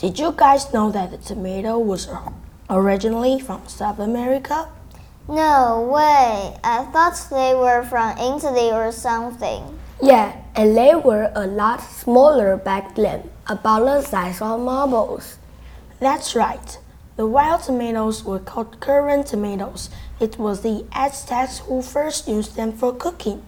Did you guys know that the tomato was originally from South America? No way. I thought they were from Italy or something. Yeah, and they were a lot smaller back then, about the size of marbles. That's right. The wild tomatoes were called currant tomatoes. It was the Aztecs who first used them for cooking.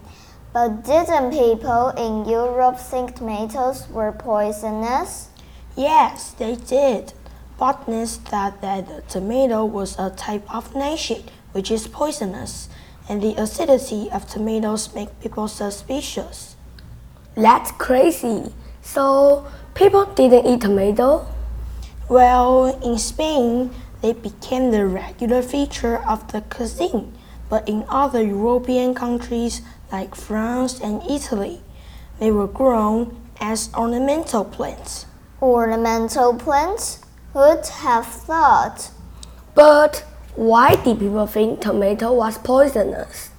But didn't people in Europe think tomatoes were poisonous? Yes, they did. Botanists thought that the tomato was a type of nightshade, which is poisonous, and the acidity of tomatoes make people suspicious. That's crazy. So people didn't eat tomato? Well, in Spain, they became the regular feature of the cuisine, but in other European countries like France and Italy, they were grown as ornamental plants. Ornamental plants? Who'd have thought? But why did people think tomato was poisonous?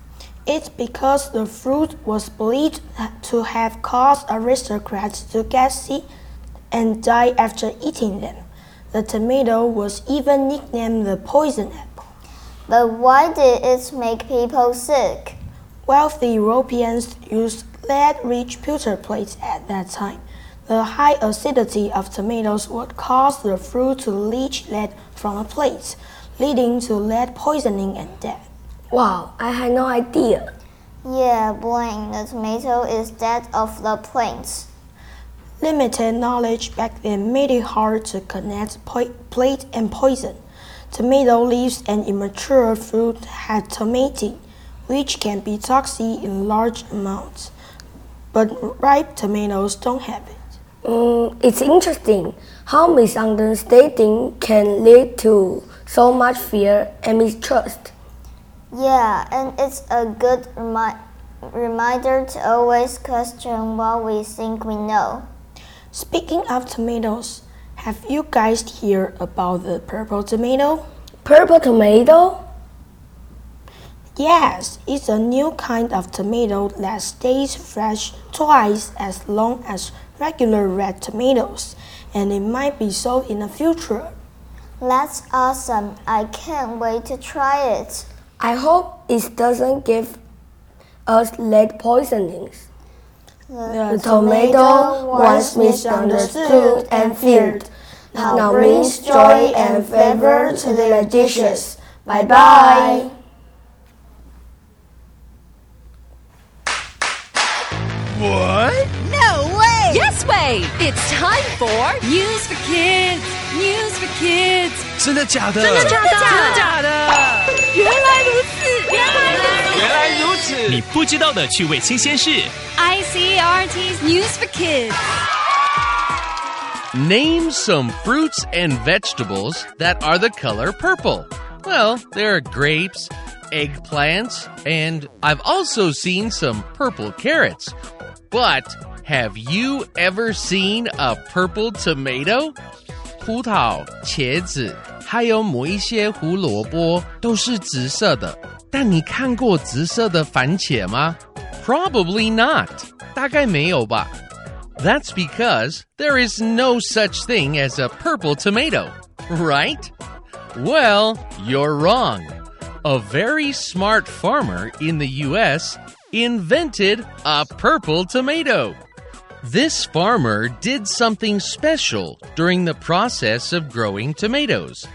It's because the fruit was believed to have caused aristocrats to get sick and die after eating them. The tomato was even nicknamed the poison apple. But why did it make people sick? Wealthy Europeans used lead rich pewter plates at that time. The high acidity of tomatoes would cause the fruit to leach lead from the plates, leading to lead poisoning and death. Wow, I had no idea. Yeah, Blaine, the tomato is dead of the plants. Limited knowledge back then made it hard to connect plate and poison. Tomato leaves and immature fruit had tomatine, which can be toxic in large amounts, but ripe tomatoes don't have it. Mm, it's interesting how misunderstanding can lead to so much fear and mistrust. Yeah, and it's a good remi reminder to always question what we think we know. Speaking of tomatoes, have you guys heard about the purple tomato? Purple tomato? Yes, it's a new kind of tomato that stays fresh twice as long as regular red tomatoes, and it might be sold in the future. That's awesome. I can't wait to try it. I hope it doesn't give us lead poisonings. The, the tomato, once misunderstood and feared, now brings joy and flavor to their dishes. Bye bye. What? No way! Yes way! It's time for News for Kids! News for Kids! 真的假的？真的假的？真的假的？原来如此！原来如此！原来如此！你不知道的趣味新鲜事。 ICRT's News for Kids. Name some fruits and vegetables that are the color purple. Well, there are grapes, eggplants, and I've also seen some purple carrots. But have you ever seen a purple tomato? 葡萄、茄子，还有某一些胡萝卜都是紫色的。但你看过紫色的番茄吗？Probably not. 大概没有吧。That's because there is no such thing as a purple tomato, right? Well, you're wrong. A very smart farmer in the US invented a purple tomato. This farmer did something special during the process of growing tomatoes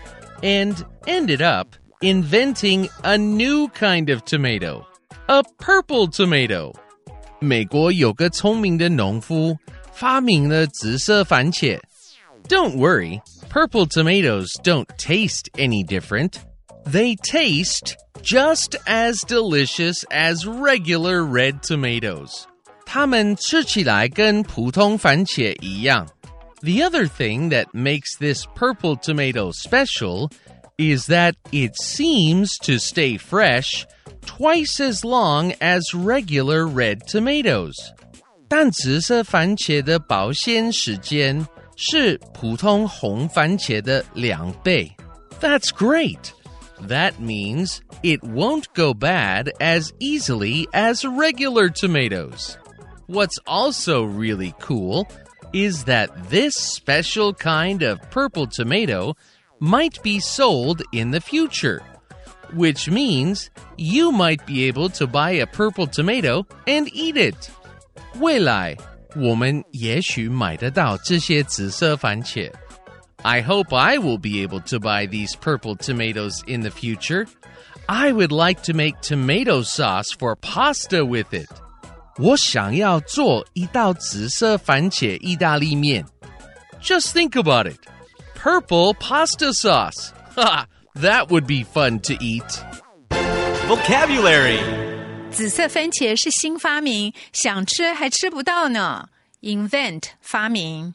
and ended up inventing a new kind of tomato, a purple tomato. 美国有个聪明的农夫发明了紫色番茄。Don't worry, purple tomatoes don't taste any different. They taste just as delicious as regular red tomatoes. 它们吃起来跟普通番茄一样。The other thing that makes this purple tomato special is that it seems to stay fresh twice as long as regular red tomatoes. 但紫色番茄的保鲜时间是普通红番茄的两倍。That's great. That means it won't go bad as easily as regular tomatoes. What's also really cool is that this special kind of purple tomato might be sold in the future, which means you might be able to buy a purple tomato and eat it. 未来我们也许买得到这些紫色番茄。I hope I will be able to buy these purple tomatoes in the future. I would like to make tomato sauce for pasta with it. 我想要做一道紫色番茄意大利面。Just think about it. Purple pasta sauce. Ha! That would be fun to eat. Vocabulary 紫色番茄是新发明，想吃还吃不到呢。Invent 发明。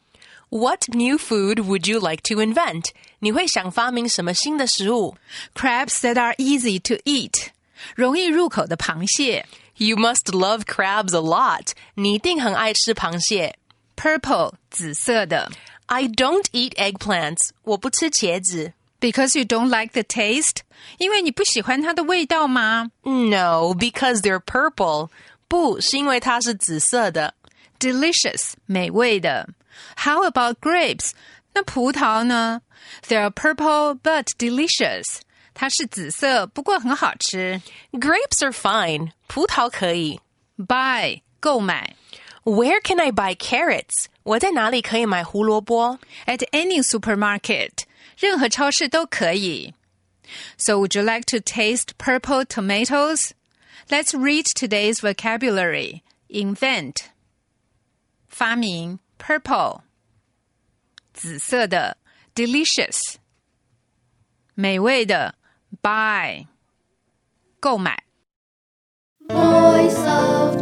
What new food would you like to invent? 你会想发明什么新的食物 Crabs that are easy to eat，容易入口的螃蟹。 ？You must love crabs a lot. 你一定很爱吃螃蟹。 Purple 紫色的 I don't eat eggplants. 我不吃茄子。 ，because you don't like the taste，因为你不喜欢它的味道吗 No, because they're purple. 不是因为它是紫色的。 ？Delicious 美味的。How about grapes？那葡萄呢？They're purple but delicious。 它是紫色，不过很好吃。 Grapes are fine. 葡萄可以。 Buy 购买 Where can I buy carrots? 我在哪里可以买胡萝卜 at any supermarket，任何超市都可以。So would you like to taste purple tomatoes? Let's read today's vocabulary. Invent 发明 purple 紫色的 delicious 美味的 buy 购买。Voice of